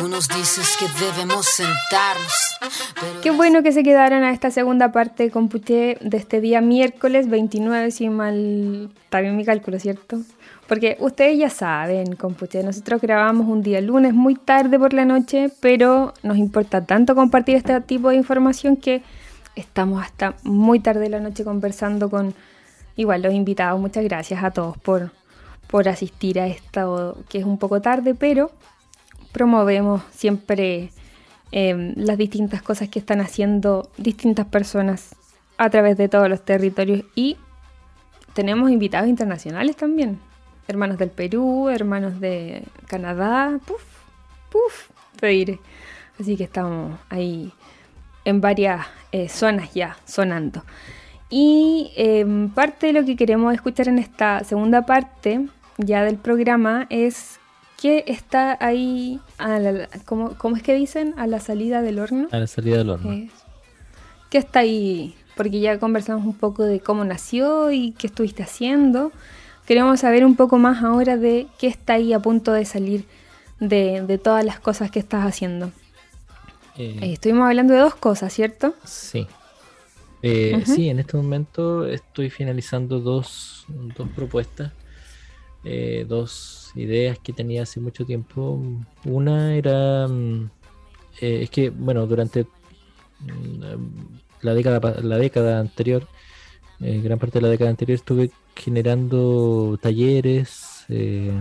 Tú dices que debemos sentarnos. Qué bueno que se quedaron a esta segunda parte de Computé de este día miércoles 29, si mal está bien mi cálculo, ¿cierto? Porque ustedes ya saben, Computé, nosotros grabamos un día lunes muy tarde por la noche, pero nos importa tanto compartir este tipo de información que estamos hasta muy tarde de la noche conversando con igual los invitados. Muchas gracias a todos por, por asistir a esto que es un poco tarde, pero promovemos siempre em, las distintas cosas que están haciendo distintas personas a través de todos los territorios y tenemos invitados internacionales también. Hermanos del Perú, hermanos de Canadá, puf, puf, te diré. Así que estamos ahí en varias eh, zonas ya sonando. Y em, parte de lo que queremos escuchar en esta segunda parte ya del programa es que está ahí, a ¿cómo, es que dicen? A la salida del horno. A la salida del horno. ¿Qué está ahí? Porque ya conversamos un poco de cómo nació y qué estuviste haciendo. Queremos saber un poco más ahora de qué está ahí a punto de salir de, todas las cosas que estás haciendo. Eh, eh, estuvimos hablando de dos cosas, ¿cierto? Sí. Eh, sí, en este momento estoy finalizando dos, dos propuestas, dos ideas que tenía hace mucho tiempo. Una era, mm, eh, es que, bueno, durante mm, la década, la década anterior, eh, gran parte de la década anterior, estuve generando talleres, eh,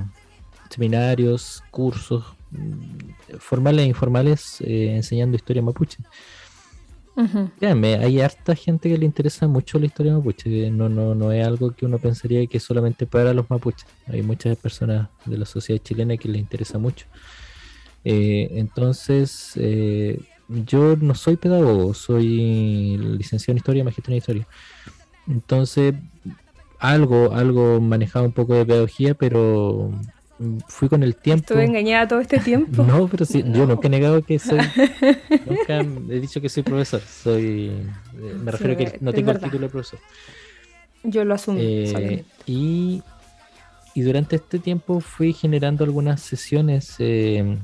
seminarios, cursos, mm, formales e informales, enseñando historia mapuche hay harta gente que le interesa mucho la historia mapuche. No, no, no es algo que uno pensaría que es solamente para los mapuches. Hay muchas personas de la sociedad chilena que les interesa mucho. Eh, entonces, eh, yo no soy pedagogo, soy licenciado en historia, magistrado en historia. Entonces, algo, algo manejado un poco de pedagogía, pero fui con el tiempo. Estuve engañada todo este tiempo. No, pero sí, yo nunca he negado que soy. nunca he dicho que soy profesor. Soy. Eh, me refiero a que no tengo el título de profesor. Yo lo asumo. Eh, y, y durante este tiempo fui generando algunas sesiones. Eh,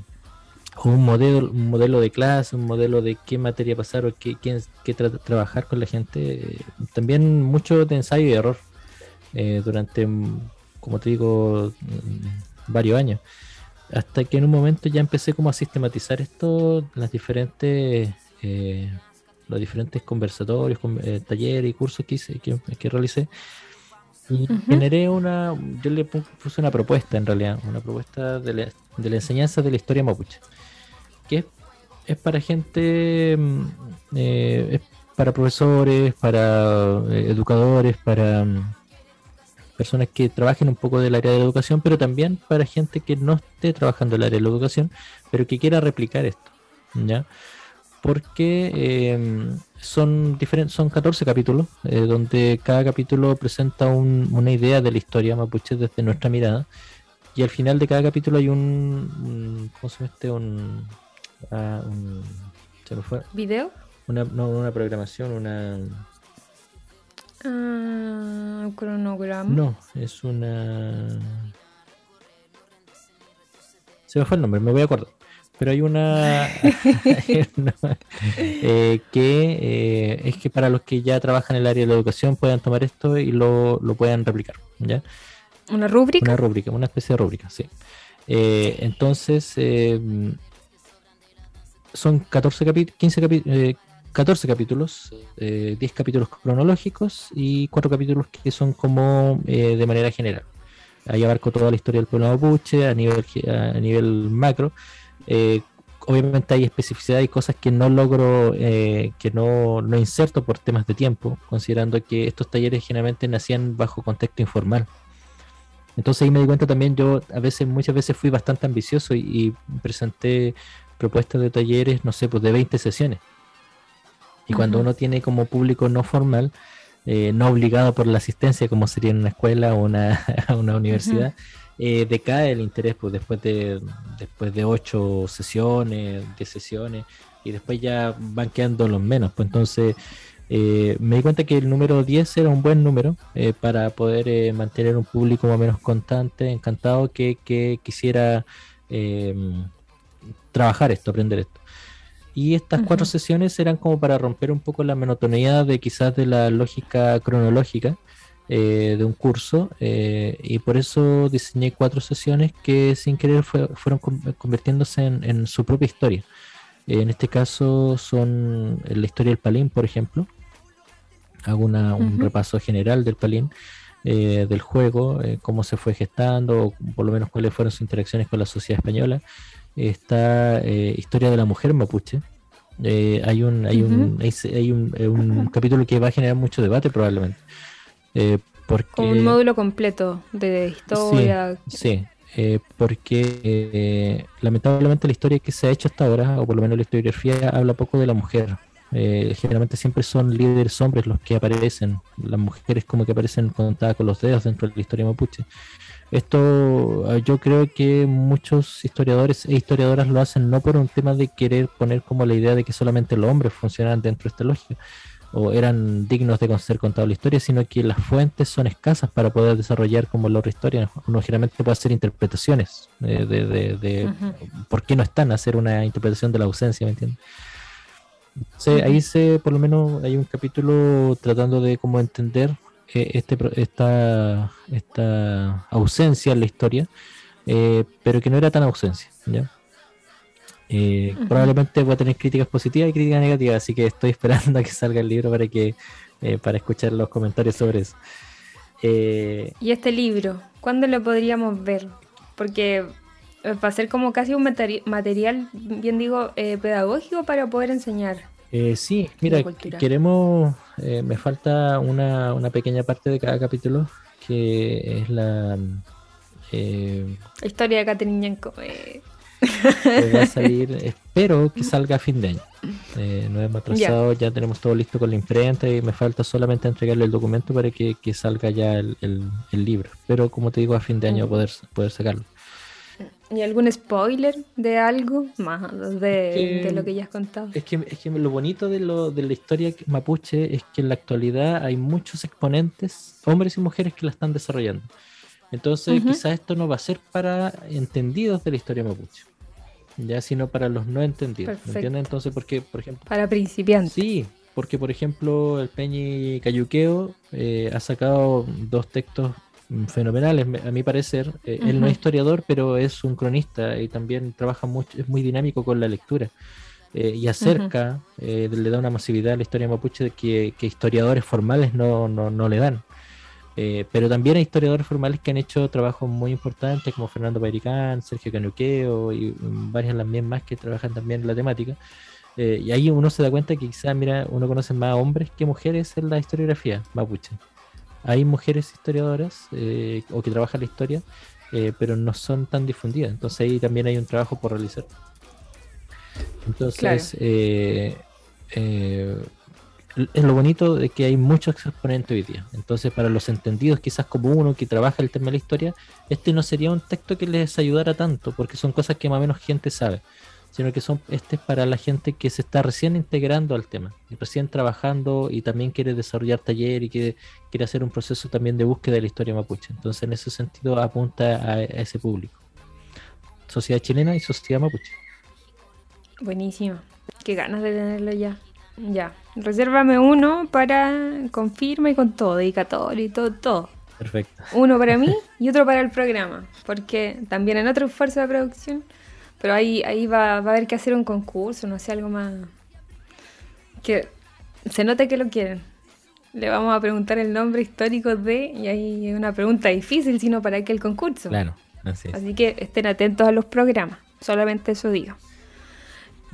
un modelo, un modelo de clase, un modelo de qué materia pasar o qué, qué, qué trabajar con la gente. También mucho de ensayo y error. durante, como te digo, varios años. Hasta que en un momento ya empecé como a sistematizar esto, las diferentes, eh, los diferentes conversatorios, eh, talleres y cursos que hice, que, realicé. Y generé una, yo le puse una propuesta en realidad, una propuesta de la, de la enseñanza de la historia mapuche, que es, para gente, mm, eh, es para profesores, para educadores, para mm, personas que trabajen un poco del área de la educación, pero también para gente que no esté trabajando en el área de la educación, pero que quiera replicar esto, ¿ya? Porque eh, son diferentes, son 14 capítulos, eh, donde cada capítulo presenta una idea de la historia mapuche desde nuestra mirada, y al final de cada capítulo hay un, ¿cómo se llama este? Un, ah, ¿se me fue? ¿Video? Una, no, una programación, una Ah, cronograma. No, es una. Se me fue el nombre, me voy a acordar. Pero hay una, eh, que eh, es que para los que ya trabajan en el área de la educación puedan tomar esto y lo, lo puedan replicar. ¿ya? ¿Una rúbrica? Una rúbrica, una especie de rúbrica, sí. Eh, entonces, son 14 capítulos, 15 capítulos 14 capítulos, eh, 10 capítulos cronológicos y 4 capítulos que son como eh, de manera general. Ahí abarco toda la historia del pueblo mapuche a nivel, a nivel macro. Eh, obviamente hay especificidad y cosas que no logro, eh, que no, no inserto por temas de tiempo, considerando que estos talleres generalmente nacían bajo contexto informal. Entonces ahí me di cuenta también, yo a veces, muchas veces fui bastante ambicioso y, y presenté propuestas de talleres, no sé, pues de 20 sesiones y cuando uno tiene como público no formal, eh, no obligado por la asistencia, como sería en una escuela o una, una universidad, eh, decae el interés pues, después, de, después de ocho sesiones, diez sesiones, y después ya van quedando los menos. Pues entonces eh, me di cuenta que el número 10 era un buen número para poder mantener un público más o menos constante, encantado, que, que quisiera trabajar esto, aprender esto. Y estas cuatro sesiones eran como para romper un poco la monotonía de quizás de la lógica cronológica eh, de un curso eh, y por eso diseñé cuatro sesiones que sin querer fueron convirtiéndose en, su propia historia. en este caso son la historia del Palín, por ejemplo. Hago un repaso general del Palín. Eh, del juego, cómo se fue gestando, o por lo menos cuáles fueron sus interacciones con la sociedad española. Esta historia de la mujer mapuche. hay un, hay, un, hay, un, capítulo que va a generar mucho debate probablemente. Eh, porque, un módulo completo de historia. Sí, eh, porque eh, lamentablemente la historia que se ha hecho hasta ahora, o por lo menos la historiografía, habla poco de la mujer. Generalmente siempre son líderes hombres los que aparecen, las mujeres como que aparecen contadas con los dedos dentro de la historia mapuche. Esto yo creo que muchos historiadores e historiadoras lo hacen no por un tema de querer poner como la idea de que solamente los hombres funcionan dentro de esta lógica, o eran dignos de ser contado la historia, sino que las fuentes son escasas para poder desarrollar como la otra historia. Uno generalmente puede hacer interpretaciones de, de, por qué no están a hacer una interpretación de la ausencia, ¿me entiendes? Ahí se, por lo menos, hay un capítulo tratando de cómo entender eh, este, esta, esta ausencia en la historia, eh, pero que no era tan ausencia, ¿ya? Eh, probablemente voy a tener críticas positivas y críticas negativas, así que estoy esperando a que salga el libro para que eh, para escuchar los comentarios sobre eso. ¿Y este libro? ¿Cuándo lo podríamos ver? Porque va a ser como casi un material, bien digo, pedagógico para poder enseñar. sí, mira, queremos, me falta una, una pequeña parte de cada capítulo, que es la... Historia de Catherine va a salir, espero que salga a fin de año. Eh, no hemos atrasado, ya. tenemos todo listo con la imprenta y me falta solamente entregarle el documento para que, salga ya el, libro. Pero como te digo, a fin de año poder, poder sacarlo. ¿Y algún spoiler de algo más de, lo que ya has contado? Es que, es que lo bonito de, lo, de la historia mapuche es que en la actualidad hay muchos exponentes, hombres y mujeres, que la están desarrollando. Entonces, quizás esto no va a ser para entendidos de la historia mapuche ya sino para los no entendidos. ¿Me entiendes? Entonces, porque, por ejemplo. Para principiantes. Sí, porque, por ejemplo, el Peñi Cayuqueo eh, ha sacado dos textos fenomenales, a mi parecer. Eh, él no es historiador, pero es un cronista y también trabaja mucho, es muy dinámico con la lectura. Eh, y acerca, le da una masividad a la historia mapuche que, que historiadores formales no, no, no le dan. Eh, pero también hay historiadores formales que han hecho trabajos muy importantes, como Fernando Pairicán, Sergio Canuqueo y varias las más que trabajan también en la temática. Eh, y ahí uno se da cuenta que quizás, mira, uno conoce más hombres que mujeres en la historiografía mapuche. Hay mujeres historiadoras eh, o que trabajan la historia, pero no son tan difundidas. Entonces ahí también hay un trabajo por realizar. Entonces, es lo bonito de que hay muchos exponentes hoy día. Entonces, para los entendidos, quizás como uno que trabaja el tema de la historia, este no sería un texto que les ayudara tanto, porque son cosas que más o menos gente sabe, sino que son este es para la gente que se está recién integrando al tema, y recién trabajando y también quiere desarrollar taller y quiere, quiere hacer un proceso también de búsqueda de la historia mapuche. Entonces, en ese sentido, apunta a, a ese público. Sociedad chilena y sociedad mapuche. Buenísimo. Qué ganas de tenerlo ya. Ya, resérvame uno para con firma y con todo, dedicatorio y todo, todo. Perfecto. Uno para mí y otro para el programa, porque también en otro esfuerzo de producción, pero ahí, ahí va, va a haber que hacer un concurso, no sé, algo más que se note que lo quieren. Le vamos a preguntar el nombre histórico de, y ahí es una pregunta difícil, sino para qué el concurso. Claro, así es. Así que estén atentos a los programas, solamente eso digo.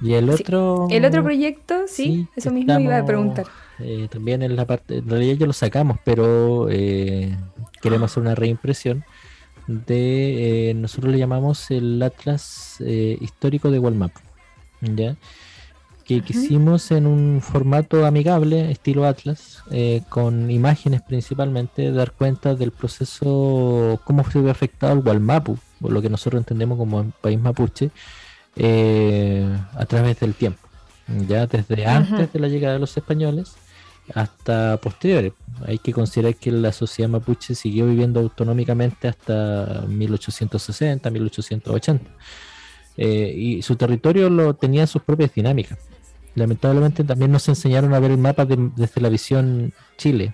Y el otro. El otro proyecto, sí, eso mismo iba a preguntar. Eh, también en la parte. En realidad ya lo sacamos, pero eh, queremos hacer una reimpresión de. Eh, nosotros le llamamos el Atlas Histórico de Walmap. ¿Ya? Que quisimos en un formato amigable, estilo Atlas, con imágenes principalmente, dar cuenta del proceso, cómo se ve afectado el Walmapu, o lo que nosotros entendemos como país mapuche eh, a través del tiempo, ya desde antes de la llegada de los españoles hasta posteriores. Hay que considerar que la sociedad mapuche siguió viviendo autonómicamente hasta 1860, 1880. Eh, y su territorio lo tenía sus propias dinámicas. Lamentablemente también nos enseñaron a ver el mapa desde la visión Chile,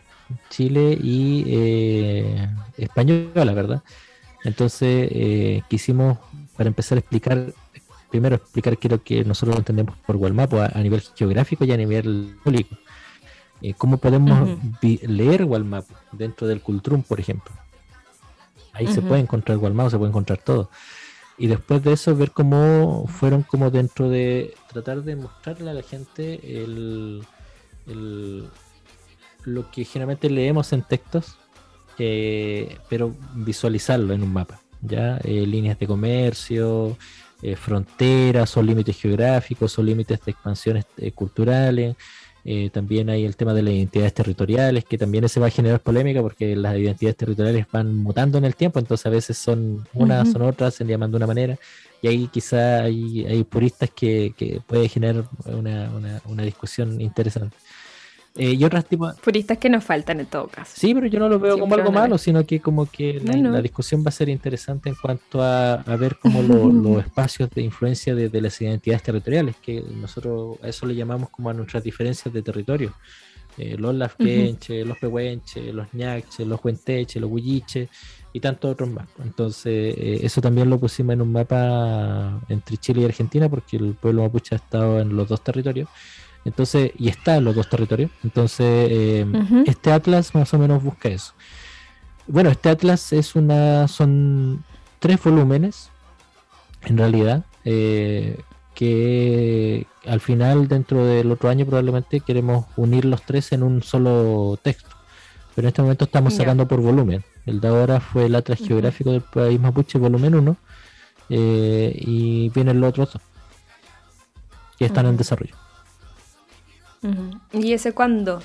Chile y eh, española, ¿verdad? Entonces eh, quisimos, para empezar a explicar, primero explicar qué es lo que nosotros entendemos por Walmapo a, nivel geográfico y a nivel público. Eh, ¿Cómo podemos leer Walmapo dentro del Cultrum, por ejemplo? Ahí se puede encontrar Walmapo, se puede encontrar todo. Y después de eso, ver cómo fueron como dentro de tratar de mostrarle a la gente el, lo que generalmente leemos en textos, eh, pero visualizarlo en un mapa. ¿ya? Eh, líneas de comercio, eh, fronteras o límites geográficos o límites de expansiones culturales. También hay el tema de las identidades territoriales, que también se va a generar polémica porque las identidades territoriales van mutando en el tiempo, entonces a veces son unas, son otras, se llaman de una manera, y ahí quizá hay, hay puristas que, que puede generar una, una, una discusión interesante. Eh, y otras tipos... Puristas que nos faltan en todo caso. Sí, pero yo no lo veo como algo malo, sino que como que la, discusión va a ser interesante en cuanto a, ver cómo los espacios de influencia de, las identidades territoriales, que nosotros a eso le llamamos como a nuestras diferencias de territorio. Eh, los lafquenches, los pehuenches, los ñaches, los huenteches, los huilliches y tantos otros más. Entonces, eh, eso también lo pusimos en un mapa entre Chile y Argentina, porque el pueblo mapuche ha estado en los dos territorios. Entonces, y está en los dos territorios. Entonces, eh, este atlas más o menos busca eso. Bueno, este atlas es una, son tres volúmenes, en realidad, eh, que al final, dentro del otro año, probablemente queremos unir los tres en un solo texto. Pero en este momento estamos sacando por volumen. El de ahora fue el atlas geográfico del país mapuche, volumen 1, eh, y vienen los otros dos, que están en desarrollo. ¿Y ese cuándo?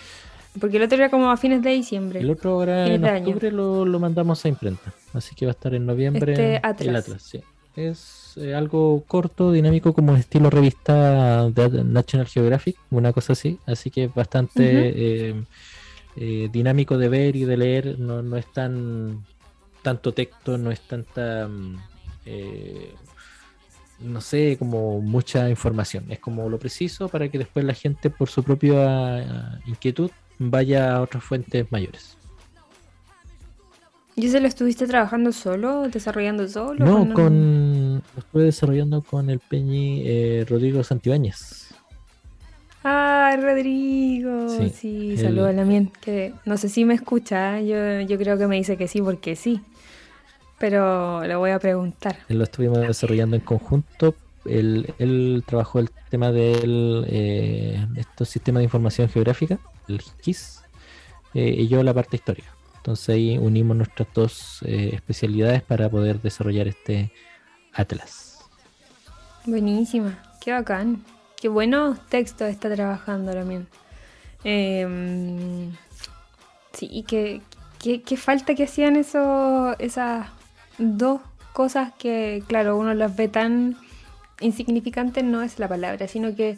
Porque el otro era como a fines de diciembre. El otro ahora en octubre lo, lo, mandamos a imprenta. Así que va a estar en noviembre. Este Atlas. El Atlas, sí. Es eh, algo corto, dinámico, como estilo revista de National Geographic, una cosa así. Así que bastante eh, eh, dinámico de ver y de leer. No, no es tan tanto texto, no es tanta mm, no sé, como mucha información. Es como lo preciso para que después la gente, por su propia eh, inquietud, vaya a otras fuentes mayores. ¿Y ese lo estuviste trabajando solo, desarrollando solo? No, con, lo estuve desarrollando con el Peñi eh, Rodrigo Santibáñez. Ah, Rodrigo. Sí, saludos a la mien, que no sé si me escucha, yo, yo creo que me dice que sí porque sí pero le voy a preguntar. Lo estuvimos desarrollando en conjunto. Él, trabajó el tema del eh, estos sistemas de información geográfica, el GIS, eh, y yo la parte histórica. Entonces ahí unimos nuestras dos eh, especialidades para poder desarrollar este atlas. Buenísima, qué bacán. Qué buenos textos está trabajando también. Em, sí, y qué, qué, falta que hacían eso, esas dos cosas que, claro, uno las ve tan insignificantes, no es la palabra, sino que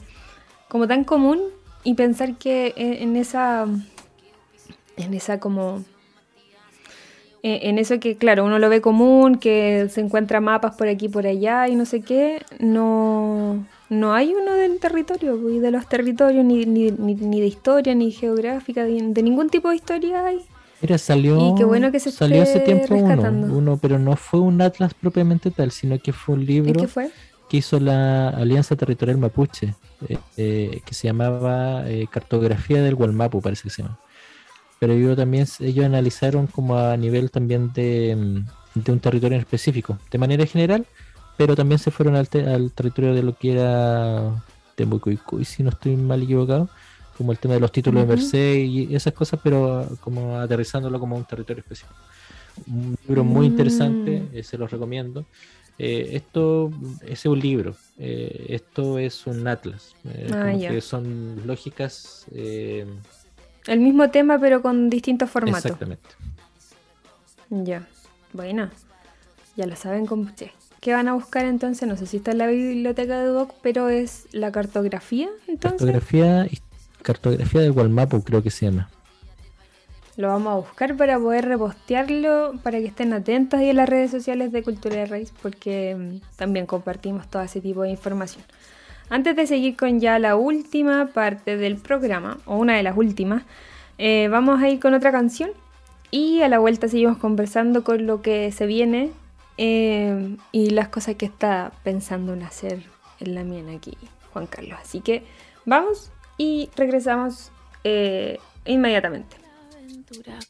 como tan común y pensar que en esa, en esa como, e, en eso que, claro, uno lo ve común, que se encuentra mapas por aquí, por allá y no sé qué, no, no hay uno del territorio y de los territorios, ni, ni, ni, de historia, ni geográfica, de ningún tipo de historia hay. Mira, salió, bueno que salió hace tiempo uno, pero no fue un atlas propiamente tal, sino que fue un libro que hizo la Alianza Territorial Mapuche, eh, eh, que se llamaba eh, Cartografía del Gualmapu, parece que se llama. Pero ellos también ellos analizaron como a nivel también de, de un territorio en específico, de manera general, pero también se fueron al, al territorio de lo que era Tembucuicuy, si no estoy mal equivocado como el tema de los títulos de Merced y esas cosas, pero como aterrizándolo como un territorio específico. Un libro muy interesante, mm. eh, se los recomiendo. Eh, esto es un libro, eh, esto es un atlas, ah, que son lógicas. el mismo tema, pero con distintos formatos. Exactamente. Ya, bueno, ya lo saben, compuche. ¿Qué van a buscar entonces? No sé si está en la biblioteca de Doc, pero es la cartografía entonces. Cartografía Cartografía de Gualmapu, creo que se llama. Lo vamos a buscar para poder repostearlo, para que estén atentos ahí en las redes sociales de Cultura de Raíz, porque mm, también compartimos todo ese tipo de información. Antes de seguir con ya la última parte del programa, o una de las últimas, eh, vamos a ir con otra canción y a la vuelta seguimos conversando con lo que se viene eh, y las cosas que está pensando en hacer en la mía aquí, Juan Carlos. Así que vamos y regresamos eh, inmediatamente.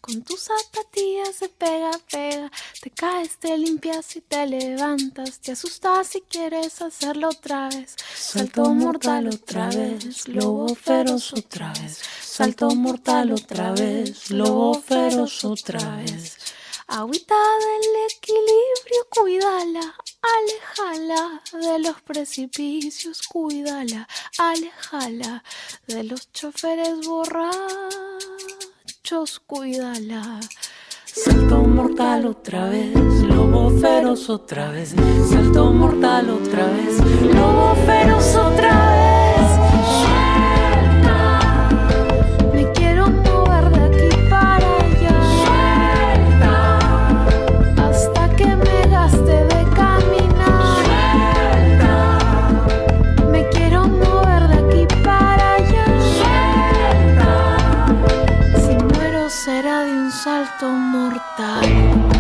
Con tus zapatillas se pega, pega. Te caes, te limpias y te levantas. Te asustas si quieres hacerlo otra vez. Salto mortal otra vez, lobo feroz otra vez. Salto mortal otra vez, lobo feroz otra vez. Agüita del equilibrio, cuídala, alejala de los precipicios, cuídala, alejala de los choferes borrachos cuídala. Salto mortal otra vez, lobo feroz otra vez. Salto mortal otra vez, lobo feroz otra vez. salto mortal.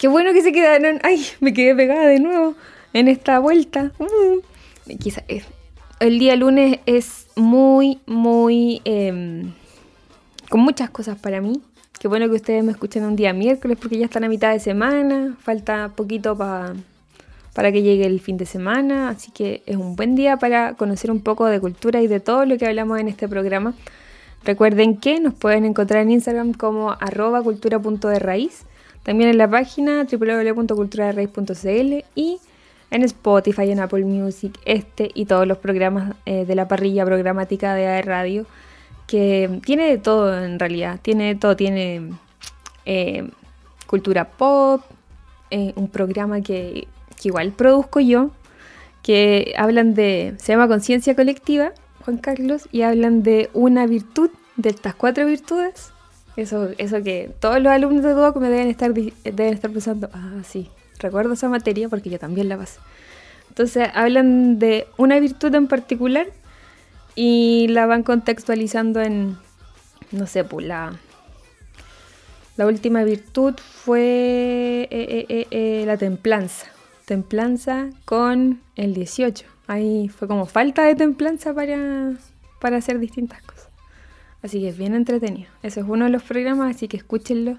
Qué bueno que se quedaron. Ay, me quedé pegada de nuevo en esta vuelta. Mm. Quizá, el día lunes es muy, muy. Em, con muchas cosas para mí. Qué bueno que ustedes me escuchen un día miércoles porque ya están a mitad de semana. Falta poquito para que llegue el fin de semana. Así que es un buen día para conocer un poco de cultura y de todo lo que hablamos en este programa. Recuerden que nos pueden encontrar en Instagram como arroba cultura.de también en la página www.culturaderraíz.cl y en Spotify, en Apple Music, este y todos los programas eh, de la parrilla programática de AE Radio, que tiene de todo en realidad, tiene de todo, tiene eh, cultura pop, eh, un programa que igual produzco yo, que hablan de, se llama Conciencia Colectiva, Juan Carlos, y hablan de una virtud, de estas cuatro virtudes, Eso, eso que todos los alumnos de Duoc me deben estar, deben estar pensando, ah, sí, recuerdo esa materia porque yo también la pasé. Entonces hablan de una virtud en particular y la van contextualizando en, no sé, pues la, la última virtud fue eh, eh, eh, la templanza. Templanza con el 18. Ahí fue como falta de templanza para, para hacer distintas cosas. Así que es bien entretenido. Ese es uno de los programas, así que escúchenlo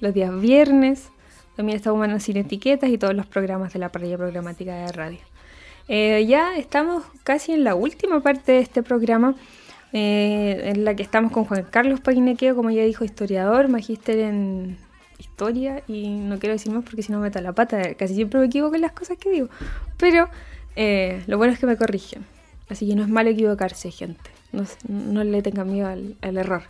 los días viernes. También está Humanos sin Etiquetas y todos los programas de la parrilla programática de radio. ya estamos casi en la última parte de este programa. Eh, en la que estamos con Juan Carlos Paquinequeo, como ya dijo, historiador, magíster en historia, y no quiero decir más porque si no meto la pata, casi siempre me equivoco en las cosas que digo, pero eh, lo bueno es que me corrigen, así que no es malo equivocarse, gente, no, le tengan miedo al, error,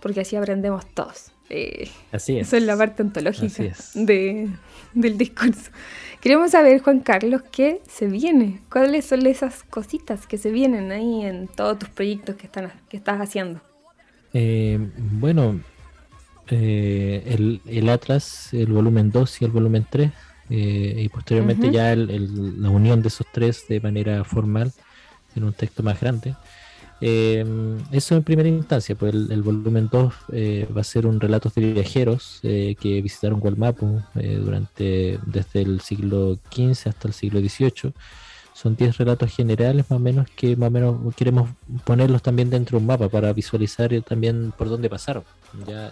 porque así aprendemos todos. Eh, así es. Eso es la parte ontológica de, del discurso. Queremos saber, Juan Carlos, qué se viene. ¿Cuáles son esas cositas que se vienen ahí en todos tus proyectos que, están, que estás haciendo? Eh, bueno, eh, el, Atlas, el volumen 2 y el volumen 3, eh, y posteriormente ya la unión de esos tres de manera formal en un texto más grande. Eh, eso en primera instancia, pues el, volumen 2 eh, va a ser un relato de viajeros eh, que visitaron Gualmapu durante desde el siglo XV hasta el siglo XVIII. Son 10 relatos generales más o menos que más o menos queremos ponerlos también dentro de un mapa para visualizar también por dónde pasaron. Ya,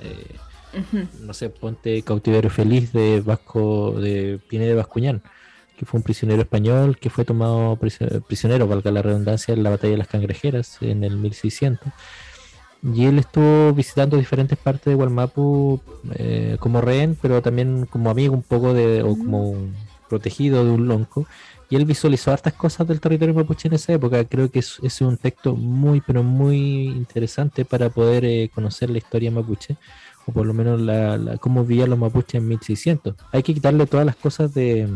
no sé, ponte Cautiverio Feliz de Vasco de Pineda de Bascuñán que fue un prisionero español que fue tomado prisionero, valga la redundancia, en la batalla de las cangrejeras en el 1600. Y él estuvo visitando diferentes partes de Gualmapu eh, como rehén, pero también como amigo un poco de, o como protegido de un lonco. Y él visualizó hartas cosas del territorio mapuche en esa época. Creo que es, es un texto muy, pero muy interesante para poder eh, conocer la historia mapuche, o por lo menos la, cómo vivían los mapuches en 1600. Hay que quitarle todas las cosas de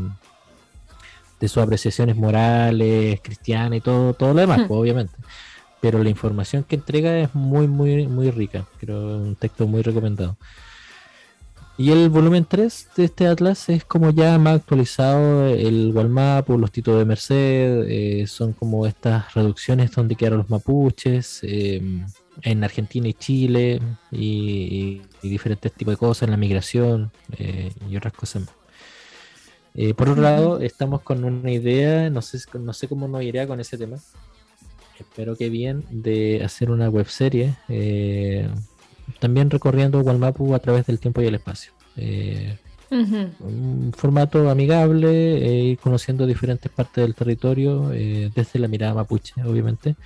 de sus apreciaciones morales, cristianas y todo, todo lo demás, pues, obviamente. Pero la información que entrega es muy, muy, muy rica. Creo un texto muy recomendado. Y el volumen 3 de este atlas es como ya más actualizado el Walmapu, los títulos de Merced, eh, son como estas reducciones donde quedaron los mapuches, em, en Argentina y Chile, y, diferentes tipos de cosas, en la migración eh, y otras cosas más. Eh, por otro lado, estamos con una idea, no sé, no sé cómo nos irá con ese tema. Espero que bien, de hacer una web serie, eh, también recorriendo Walmapu a través del tiempo y el espacio. Eh, un formato amigable, ir conociendo diferentes partes del territorio, desde la mirada mapuche, obviamente,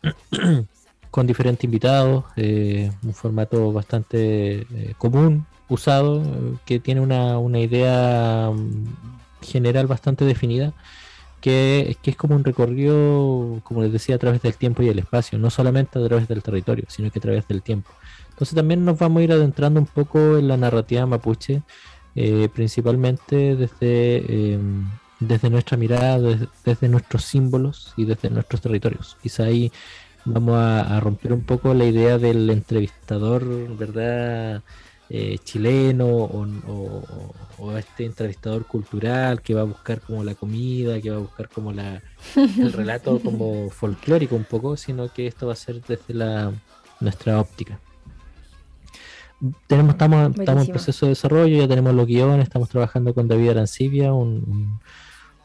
con diferentes invitados, un formato bastante común usado, que tiene una, una idea mm, general bastante definida, que, que, es como un recorrido, como les decía, a través del tiempo y el espacio, no solamente a través del territorio, sino que a través del tiempo. Entonces también nos vamos a ir adentrando un poco en la narrativa mapuche, eh, principalmente desde, em, desde nuestra mirada, desde, nuestros símbolos y desde nuestros territorios. Quizá ahí vamos a, a romper un poco la idea del entrevistador, ¿verdad? Eh, chileno o, este entrevistador cultural que va a buscar como la comida, que va a buscar como la, el relato como folclórico un poco, sino que esto va a ser desde la nuestra óptica. Tenemos, estamos, estamos en proceso de desarrollo, ya tenemos los guiones, estamos trabajando con David Arancibia, un,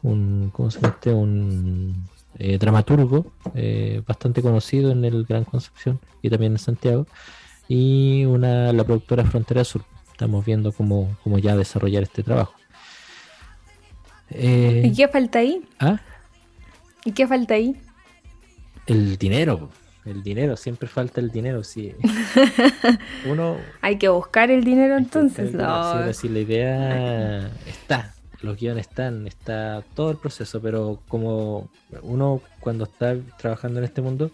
un, ¿cómo se este? un eh, dramaturgo eh, bastante conocido en el Gran Concepción y también en Santiago y una, la productora Frontera Sur. Estamos viendo cómo, cómo ya desarrollar este trabajo. Eh, ¿Y qué falta ahí? ¿Ah? ¿Y qué falta ahí? El dinero. El dinero, siempre falta el dinero. Sí. Uno, hay que buscar el dinero entonces. no. Sí, la idea está, los guiones están, está todo el proceso, pero como uno cuando está trabajando en este mundo,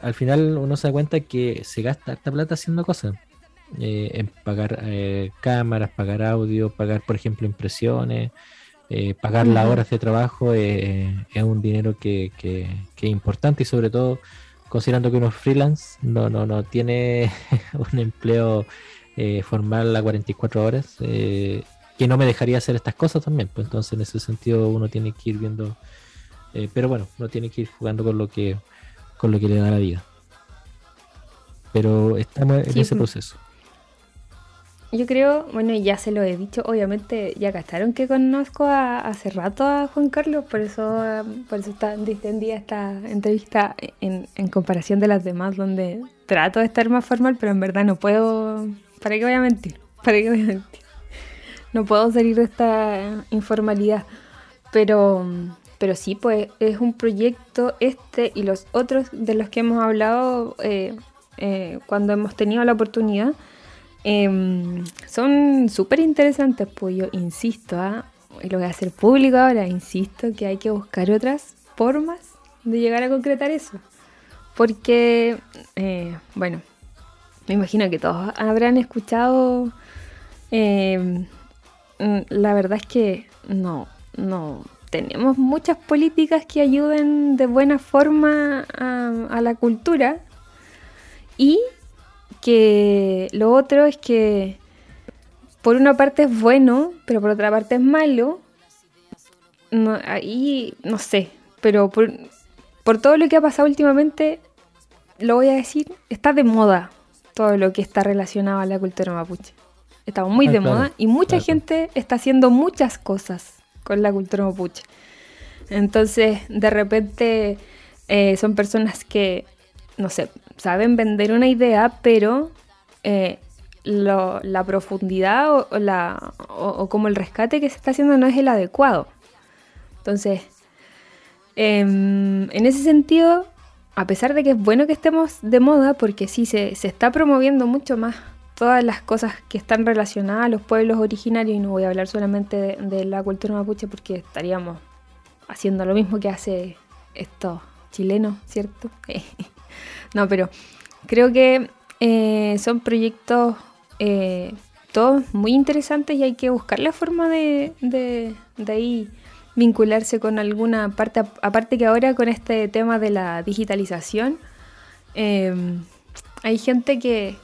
al final uno se da cuenta que se gasta esta plata haciendo cosas. Eh, en pagar eh, cámaras, pagar audio, pagar, por ejemplo, impresiones, eh, pagar las horas de trabajo es un dinero que, que, es importante y sobre todo considerando que uno es freelance, no, no, no tiene un empleo formal a 44 horas, que no me dejaría hacer estas cosas también. Pues entonces en ese sentido uno tiene que ir viendo, pero bueno, uno tiene que ir jugando con lo que, con lo que le da la vida. Pero estamos en ese pues. proceso. Yo creo, bueno, ya se lo he dicho, obviamente ya gastaron que conozco hace rato a Juan Carlos, por eso, por eso está distendida esta entrevista en, en, comparación de las demás, donde trato de estar más formal, pero en verdad no puedo, ¿para qué voy a mentir? ¿Para qué voy a mentir? No puedo salir de esta informalidad, pero, pero sí, pues es un proyecto este y los otros de los que hemos hablado eh, eh, cuando hemos tenido la oportunidad Em, son súper interesantes, pues yo insisto, ¿ah? y lo voy a hacer público ahora, insisto que hay que buscar otras formas de llegar a concretar eso. Porque, eh, bueno, me imagino que todos habrán escuchado, em, mm, la verdad es que no, no tenemos muchas políticas que ayuden de buena forma a, a la cultura y que lo otro es que por una parte es bueno, pero por otra parte es malo. No, ahí no sé, pero por, todo lo que ha pasado últimamente, lo voy a decir, está de moda todo lo que está relacionado a la cultura mapuche. Está muy ah, de moda y mucha gente está haciendo muchas cosas con la cultura mapuche. Entonces, de repente, eh, son personas que, no sé, saben vender una idea, pero eh, la profundidad o, como el rescate que se está haciendo no es el adecuado. Entonces, em, en ese sentido, a pesar de que es bueno que estemos de moda, porque sí se, está promoviendo mucho más todas las cosas que están relacionadas a los pueblos originarios, y no voy a hablar solamente de, de la cultura mapuche porque estaríamos haciendo lo mismo que hace estos chilenos, ¿cierto? No, pero creo que eh, son proyectos eh, todos muy interesantes y hay que buscar la forma de, de, ahí vincularse con alguna parte, aparte que ahora con este tema de la digitalización, em, hay gente que,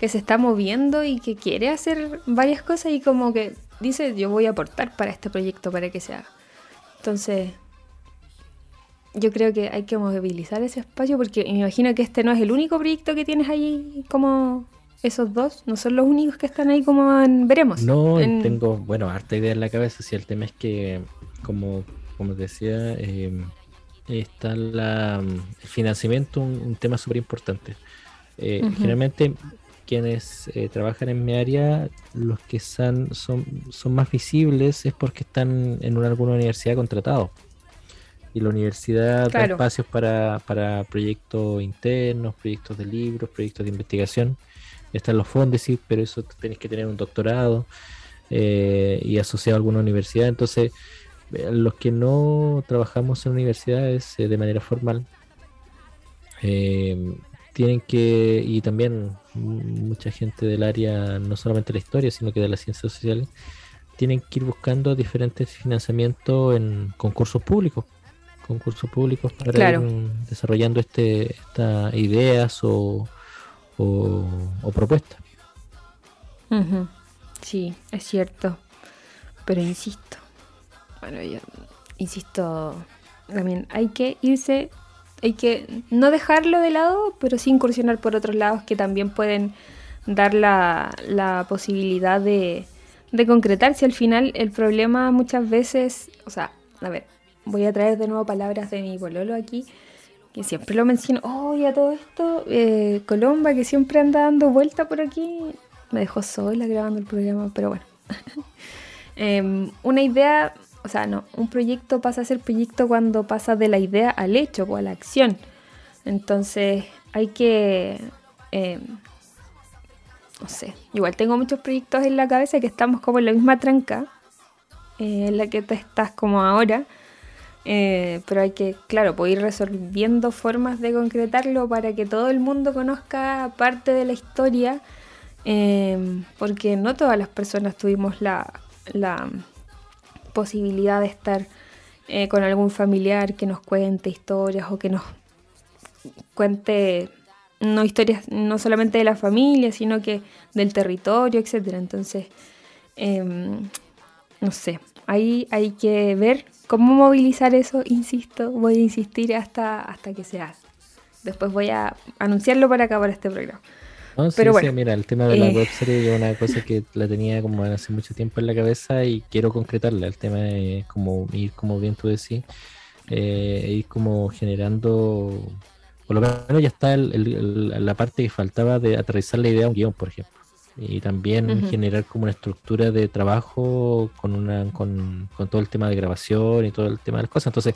que se está moviendo y que quiere hacer varias cosas y como que dice yo voy a aportar para este proyecto para que se haga. Entonces, yo creo que hay que movilizar ese espacio porque me imagino que este no es el único proyecto que tienes ahí como esos dos, no son los únicos que están ahí como en, veremos. No, tengo, bueno, harta idea en la cabeza, si el tema es que, como, como decía, em, está la, el financiamiento un, tema súper importante. Eh, generalmente quienes eh, trabajan en mi área, los que son, son, son más visibles es porque están en una, alguna universidad contratados y la universidad da espacios para, para proyectos internos, proyectos de libros, proyectos de investigación. Están los fondos, sí, pero eso tenés que tener un doctorado eh, y asociado a alguna universidad. Entonces, eh, los que no trabajamos en universidades eh, de manera formal, tienen que, y también mucha gente del área, no solamente de la historia, sino que de las ciencias sociales, tienen que ir buscando diferentes financiamientos en concursos públicos concursos públicos para ir desarrollando este, estas ideas o, o, propuestas. Sí, es cierto. Pero insisto, bueno, yo insisto, también hay que irse, hay que no dejarlo de lado, pero sí incursionar por otros lados que también pueden dar la, posibilidad de, de concretarse. Al final, el problema muchas veces, o sea, a ver, voy a traer de nuevo palabras de mi bololo aquí, que siempre lo menciono. Oh, y a todo esto, eh, Colomba, que siempre anda dando vuelta por aquí, me dejó sola grabando el programa, pero bueno. Em, una idea, o sea, no, un proyecto pasa a ser proyecto cuando pasa de la idea al hecho o a la acción. Entonces, hay que. Em, no sé, igual tengo muchos proyectos en la cabeza que estamos como en la misma tranca eh, en la que tú estás como ahora. Eh, pero hay que, claro, pues ir resolviendo formas de concretarlo para que todo el mundo conozca parte de la historia, eh, porque no todas las personas tuvimos la, posibilidad de estar eh, con algún familiar que nos cuente historias o que nos cuente no historias no solamente de la familia, sino que del territorio, etcétera. Entonces, em, no sé, ahí hay que ver cómo movilizar eso, insisto, voy a insistir hasta, hasta que se haga. Después voy a anunciarlo para acabar este programa. Pero bueno, mira, el tema de la eh, web serie es una cosa que la tenía como hace mucho tiempo en la cabeza y quiero concretarla. El tema es como ir, como bien tú decís, eh, ir como generando, por lo menos ya está la parte que faltaba de aterrizar la idea a un guion, por ejemplo. Y también generar como una estructura de trabajo con, una, con, con todo el tema de grabación y todo el tema de las cosas. Entonces,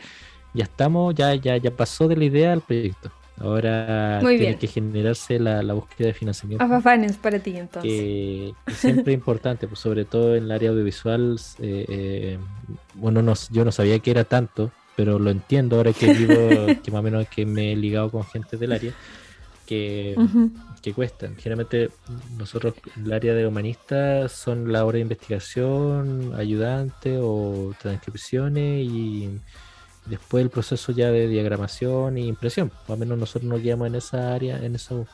ya estamos, ya, ya, ya pasó de la idea al proyecto. Ahora tiene que generarse la, búsqueda de financiamiento. Afafanes para ti entonces. Que, siempre es importante, pues sobre todo en el área audiovisual. Eh, eh, bueno, no, yo no sabía que era tanto, pero lo entiendo ahora que vivo, que más o menos que me he ligado con gente del área, que, que cuestan. Generalmente nosotros, el área de humanistas, son la hora de investigación, ayudante o transcripciones y después el proceso ya de diagramación e impresión. Al menos nosotros nos guiamos en esa área, en esos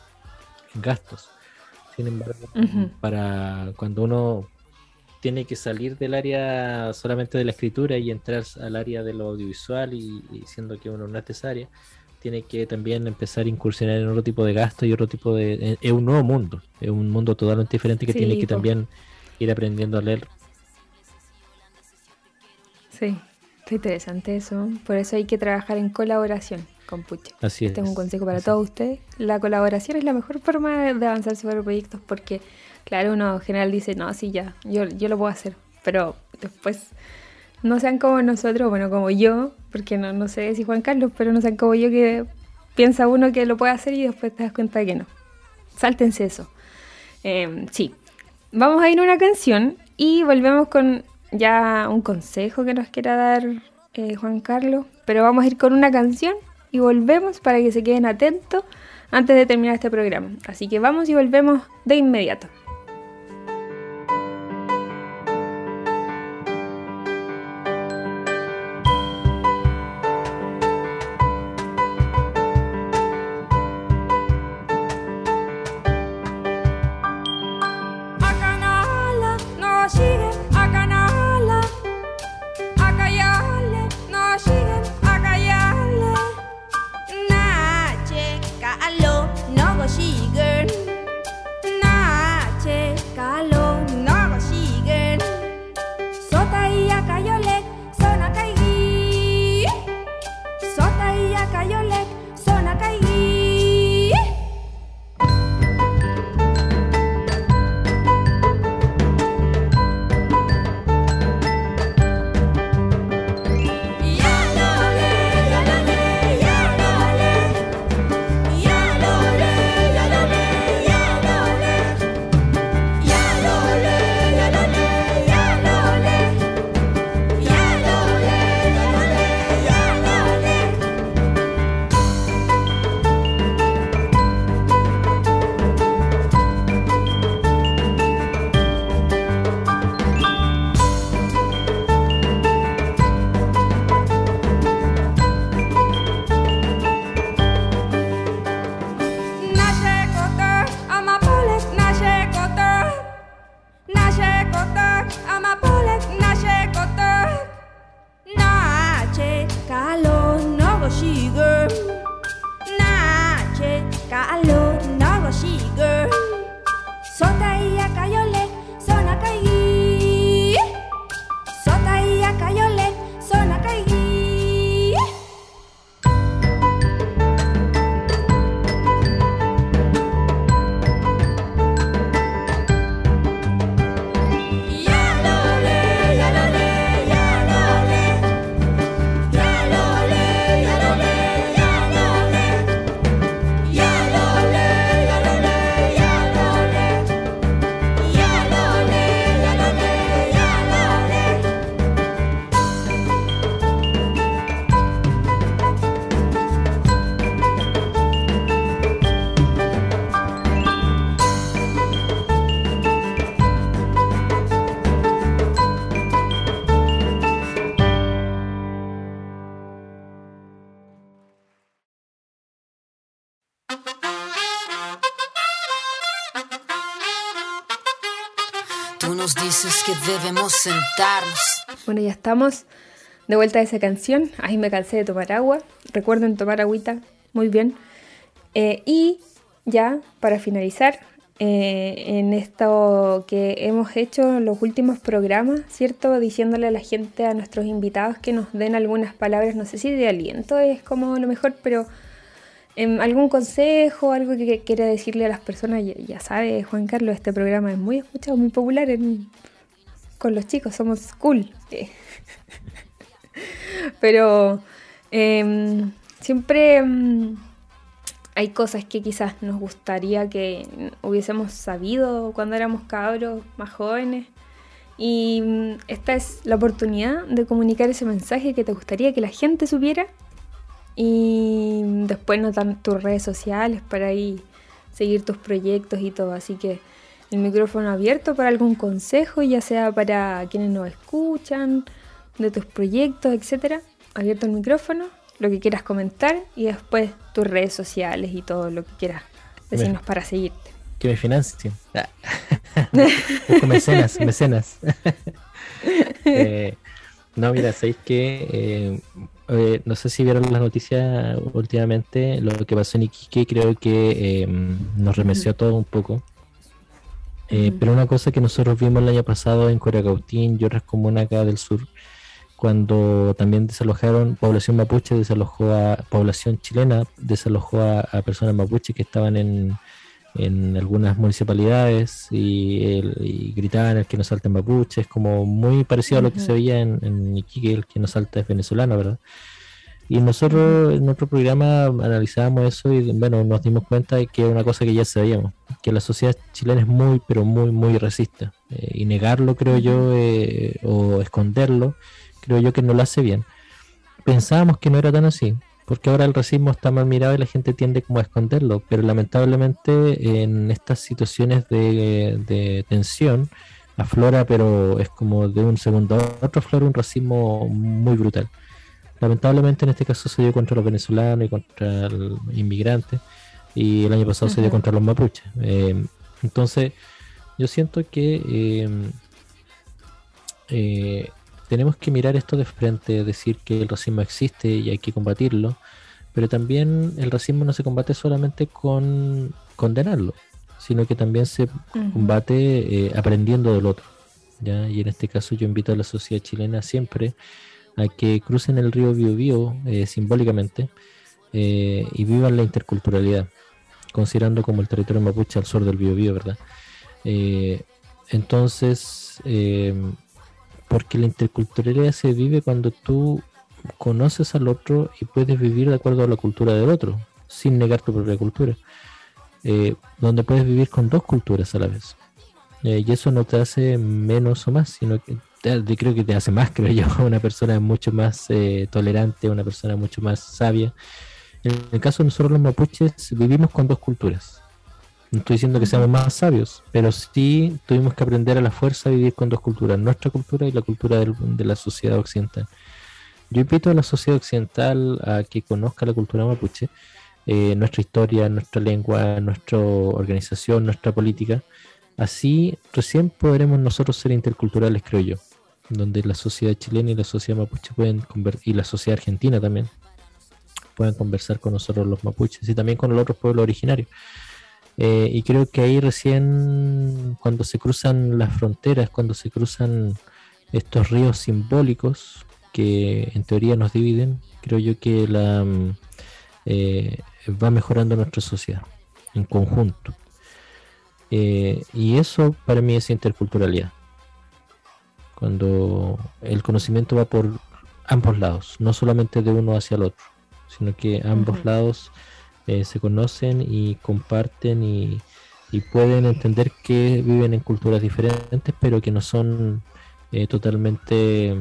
gastos. Sin embargo, para cuando uno tiene que salir del área solamente de la escritura y entrar al área de lo audiovisual y, siendo que uno no es esa área, tiene que también empezar a incursionar en otro tipo de gastos y otro tipo de... Es un nuevo mundo, es un mundo totalmente diferente que tiene que también ir aprendiendo a leer. Sí, interesante eso. Por eso hay que trabajar en colaboración con Puche. Así este es. un consejo para todos ustedes. La colaboración es la mejor forma de avanzar sobre proyectos porque, claro, uno en general dice, no, sí, ya, yo, yo lo puedo hacer. Pero después no sean como nosotros, bueno, como yo, porque no, no sé si Juan Carlos, pero no sean como yo que piensa uno que lo puede hacer y después te das cuenta que no. Sáltense eso. Em, sí. Vamos a ir a una canción y volvemos con ya un consejo que nos quiera dar eh, Juan Carlos, pero vamos a ir con una canción y volvemos para que se queden atentos antes de terminar este programa. Así que vamos y volvemos de inmediato. Debemos sentarnos. Bueno, ya estamos de vuelta a esa canción. Ahí me cansé de tomar agua. Recuerden tomar agüita. Muy bien. Eh, y ya, para finalizar, eh, en esto que hemos hecho en los últimos programas, ¿cierto? Diciéndole a la gente, a nuestros invitados, que nos den algunas palabras, no sé si de aliento es como lo mejor, pero em, algún consejo, algo que quiera decirle a las personas. Ya, ya sabe, Juan Carlos, este programa es muy escuchado, muy popular con los chicos, somos cool. pero em, siempre em, hay cosas que quizás nos gustaría que hubiésemos sabido cuando éramos cabros más jóvenes. Y mm, esta es la oportunidad de comunicar ese mensaje que te gustaría que la gente supiera. Y después notar tus redes sociales para ahí seguir tus proyectos y todo. Así que el micrófono abierto para algún consejo, ya sea para quienes nos escuchan, de tus proyectos, etcétera. Abierto el micrófono lo que quieras comentar y después tus redes sociales y todo lo que quieras decirnos para seguirte. Que me financien. Ah. mecenas, mecenas. Eh, no, mira, sabéis que eh, no sé si vieron las noticias últimamente, lo que pasó en Iquique creo que em, nos remeció todo un poco. Eh, pero una cosa que nosotros vimos el año pasado en Coracautín y otras comunas acá del sur, cuando también desalojaron población mapuche, desalojó a población chilena, desalojó a, personas mapuche que estaban en, en algunas municipalidades y, gritaban el que no salten mapuche, es como muy parecido a lo que se veía en, en, Iquique, el que no salta es venezolano, ¿verdad? Y nosotros en nuestro programa analizábamos eso y bueno, nos dimos cuenta de que es una cosa que ya sabíamos, que la sociedad chilena es muy, pero muy, muy racista. Eh, y negarlo, creo yo, eh, o esconderlo, creo yo que no lo hace bien. Pensábamos que no era tan así, porque ahora el racismo está mal mirado y la gente tiende como a esconderlo, pero lamentablemente en estas situaciones de, tensión aflora, pero es como de un segundo a otro aflora un racismo muy brutal. Lamentablemente en este caso se dio contra los venezolanos y contra los inmigrantes y el año pasado se dio contra los mapuches. Eh, entonces yo siento que eh, eh, tenemos que mirar esto de frente, decir que el racismo existe y hay que combatirlo, pero también el racismo no se combate solamente con condenarlo, sino que también se combate eh, aprendiendo del otro. ¿ya? Y en este caso yo invito a la sociedad chilena siempre a que crucen el río Biobío eh, simbólicamente eh, y vivan la interculturalidad, considerando como el territorio mapuche al sur del Biobío, ¿verdad? entonces, porque la interculturalidad se vive cuando tú conoces al otro y puedes vivir de acuerdo a la cultura del otro, sin negar tu propia cultura. Eh, donde puedes vivir con dos culturas a la vez. Eh, y eso no te hace menos o más, sino que creo que te hace más, creo yo, una persona mucho más eh, tolerante, una persona mucho más sabia. En el caso de nosotros los mapuches, vivimos con dos culturas. No estoy diciendo que seamos más sabios, pero sí tuvimos que aprender a la fuerza a vivir con dos culturas, nuestra cultura y la cultura de la sociedad occidental. Yo invito a la sociedad occidental a que conozca la cultura mapuche, eh, nuestra historia, nuestra lengua, nuestra organización, nuestra política. Así recién podremos nosotros ser interculturales, creo yo, donde la sociedad chilena y la sociedad mapuche pueden y la sociedad argentina también puedan conversar con nosotros los mapuches y también con los otros pueblos originarios. Eh, y creo que ahí recién, cuando se cruzan las fronteras, cuando se cruzan estos ríos simbólicos que en teoría nos dividen, creo yo que la mm, eh, va mejorando nuestra sociedad en conjunto. Eh, y eso para mí es interculturalidad. Cuando el conocimiento va por ambos lados, no solamente de uno hacia el otro, sino que ambos lados eh, se conocen y comparten y, pueden entender que viven en culturas diferentes, pero que no son eh, totalmente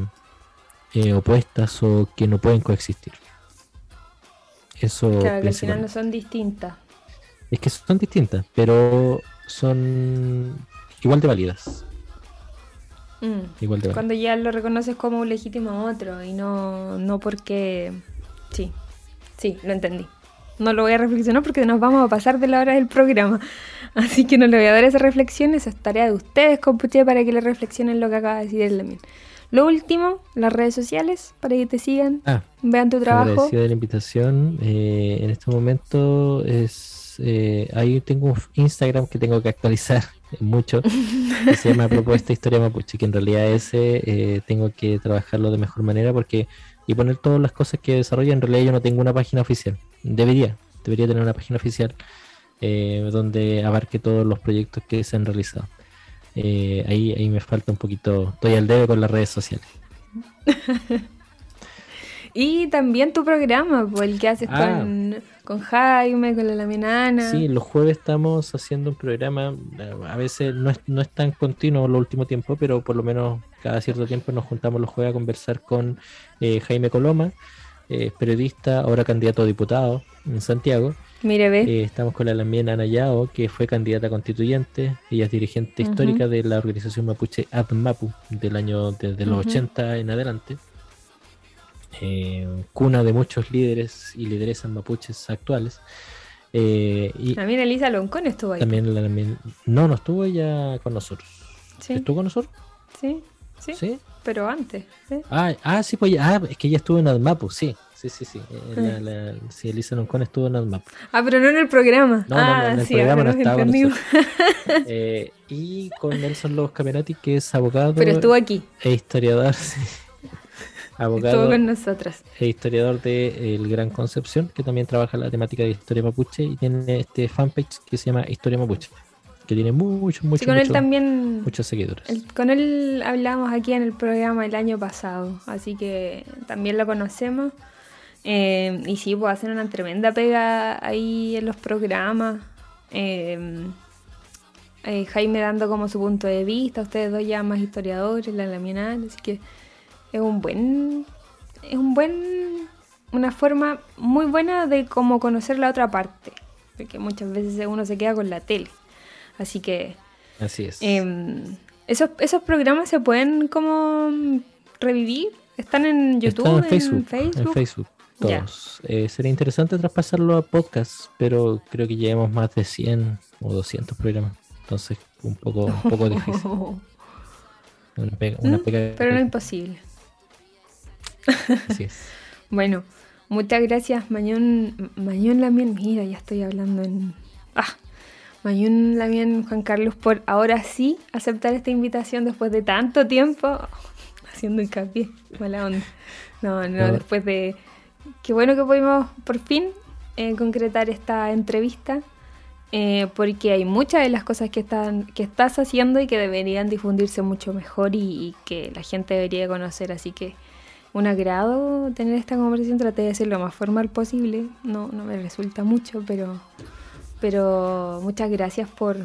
eh, opuestas o que no pueden coexistir. Eso claro, que al final no son distintas. Es que son distintas, pero son igual de válidas. Mm. Igual Cuando ya lo reconoces como un legítimo otro y no, no porque... Sí, sí, lo entendí no lo voy a reflexionar porque nos vamos a pasar de la hora del programa. Así que no le voy a dar esa reflexión, esa es tarea de ustedes, compuche, para que le reflexionen lo que acaba de decir él también. Lo último, las redes sociales, para que te sigan, Ah, vean tu trabajo. agradecido de la invitación. Eh, en este momento es eh, ahí tengo un Instagram que tengo que actualizar mucho, que se llama Propuesta Historia Mapuche, que en realidad ese eh, tengo que trabajarlo de mejor manera porque y poner todas las cosas que desarrollo. En realidad yo no tengo una página oficial. Debería, debería tener una página oficial eh, donde abarque todos los proyectos que se han realizado. Eh, ahí, ahí me falta un poquito, estoy al debe con las redes sociales. Y también tu programa, pues, el que haces Ah. con, con Jaime, con la Laminana. Sí, los jueves estamos haciendo un programa, eh, a veces no es, no es tan continuo el último tiempo, pero por lo menos cada cierto tiempo nos juntamos los jueves a conversar con eh, Jaime Coloma, eh, periodista, ahora candidato a diputado en Santiago. Mire, ve. Eh, estamos con la Lamien Anayao, que fue candidata a constituyente, ella es dirigente histórica de la organización mapuche ADMAPU del año desde los Ujú. 80 en adelante. Eh, cuna de muchos líderes y lideresas mapuches actuales. Eh, y También Elisa Loncón estuvo ahí. también Lamien- No, no estuvo ella con nosotros. Sí, ¿Estuvo con nosotros? sí, sí, Sí. pero antes. ¿sí? Ah, ah, sí, pues ah, es que ella estuvo en ADMAPU, sí. Sí, sí, sí. Eh, Ah. la- la- sí, Elisa Loncón estuvo en ADMAPU. Ah, pero no en el programa. No, no, no, ah, en el sí, programa no estaba con. Eh, y con Nelson Lobos Camerati, que es abogado Pero estuvo aquí, e historiador, sí. Estuvo abogado con nosotras. e historiador de El Gran Concepción, que también trabaja la temática de historia mapuche y tiene este fanpage que se llama Historia Mapuche, que tiene muchos, muchos, Sí, con él muchos, también. muchos seguidores. el- con él hablamos aquí en el programa el año pasado, así que también lo conocemos. Eh, y sí, pues hacen una tremenda pega ahí en los programas. Eh, eh, Jaime dando como su punto de vista, ustedes dos ya más historiadores, la laminal, así que es un buen, es un buen, una forma muy buena de como conocer la otra parte, porque muchas veces uno se queda con la tele, así que Así es. Em, esos, esos programas se pueden como revivir. Están en YouTube, Está en Facebook, en Facebook. Todos. Eh, sería interesante traspasarlo a podcast, pero creo que llevamos más de 100 o 200 programas. Entonces, un poco, un poco difícil. Una pega, una Mm, pega- Pero no imposible. Así es. Bueno, muchas gracias, Mañón, Mañón Lamien. Mira, ya estoy hablando en. Ah, Mañón Lamien, Juan Carlos, por ahora sí aceptar esta invitación después de tanto tiempo. Haciendo hincapié, mala onda. No, no, No. después de. Qué bueno que pudimos por fin eh, concretar esta entrevista. eh, porque hay muchas de las cosas que, están, que estás haciendo y que deberían difundirse mucho mejor y, y que la gente debería conocer. Así que un agrado tener esta conversación. Traté de ser lo más formal posible. No, no me resulta mucho, pero, pero muchas gracias por,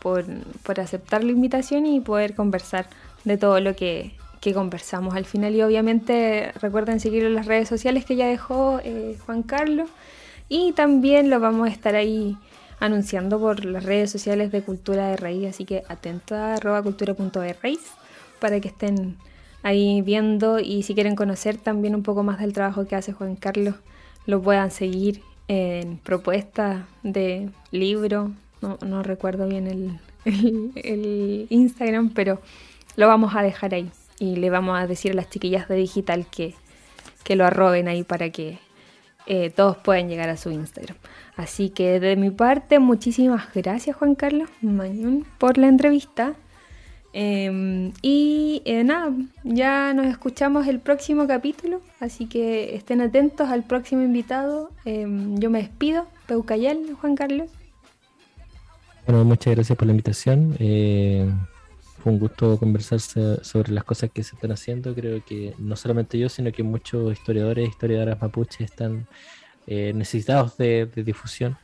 por, por aceptar la invitación y poder conversar de todo lo que, que conversamos al final. Y obviamente recuerden seguir en las redes sociales que ya dejó eh, Juan Carlos. Y también lo vamos a estar ahí anunciando por las redes sociales de Cultura de Raíz. Así que atento a arroba cultura.de raíz para que estén ahí viendo y si quieren conocer también un poco más del trabajo que hace Juan Carlos, lo puedan seguir en propuestas de libro. No, no recuerdo bien el, el- Instagram, pero lo vamos a dejar ahí. Y le vamos a decir a las chiquillas de digital que, que lo arroben ahí para que eh, todos puedan llegar a su Instagram. Así que de mi parte, muchísimas gracias Juan Carlos Mañón por la entrevista. Eh, y eh, nada, ya nos escuchamos el próximo capítulo, así que estén atentos al próximo invitado. Eh, yo me despido, Peucayal, Juan Carlos. Bueno, muchas gracias por la invitación. Eh, fue un gusto conversar so- sobre las cosas que se están haciendo. Creo que no solamente yo, sino que muchos historiadores e historiadoras mapuches están eh, necesitados de difusión.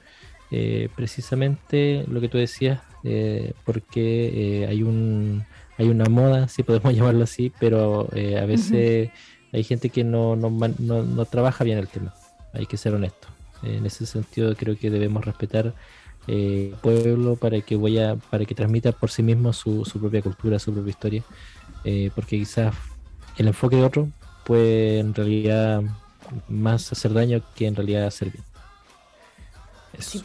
Eh, precisamente lo que tú decías, eh, porque eh, hay un hay una moda, si podemos llamarlo así, pero eh, a veces hay gente que no, no, no- no trabaja bien el tema. Hay que ser honesto. en ese sentido creo que debemos respetar eh, pueblo para que vaya, para que transmita por sí mismo su, su propia cultura, su propia historia, porque quizás el enfoque de otro puede en realidad más hacer daño que en realidad hacer bien. Eso. Sí.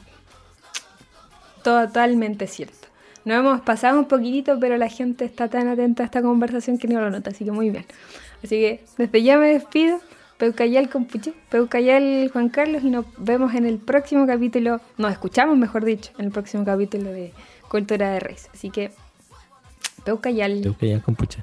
Totalmente cierto. Nos hemos pasado un poquitito, pero la gente está tan atenta a esta conversación que no lo nota, así que muy bien. Así que desde ya me despido. Peucayal Compuche, Peucayal Juan Carlos y nos vemos en el próximo capítulo, nos escuchamos mejor dicho, en el próximo capítulo de Cultura de Reyes. Así que Peucayal. Peucayal Compuche.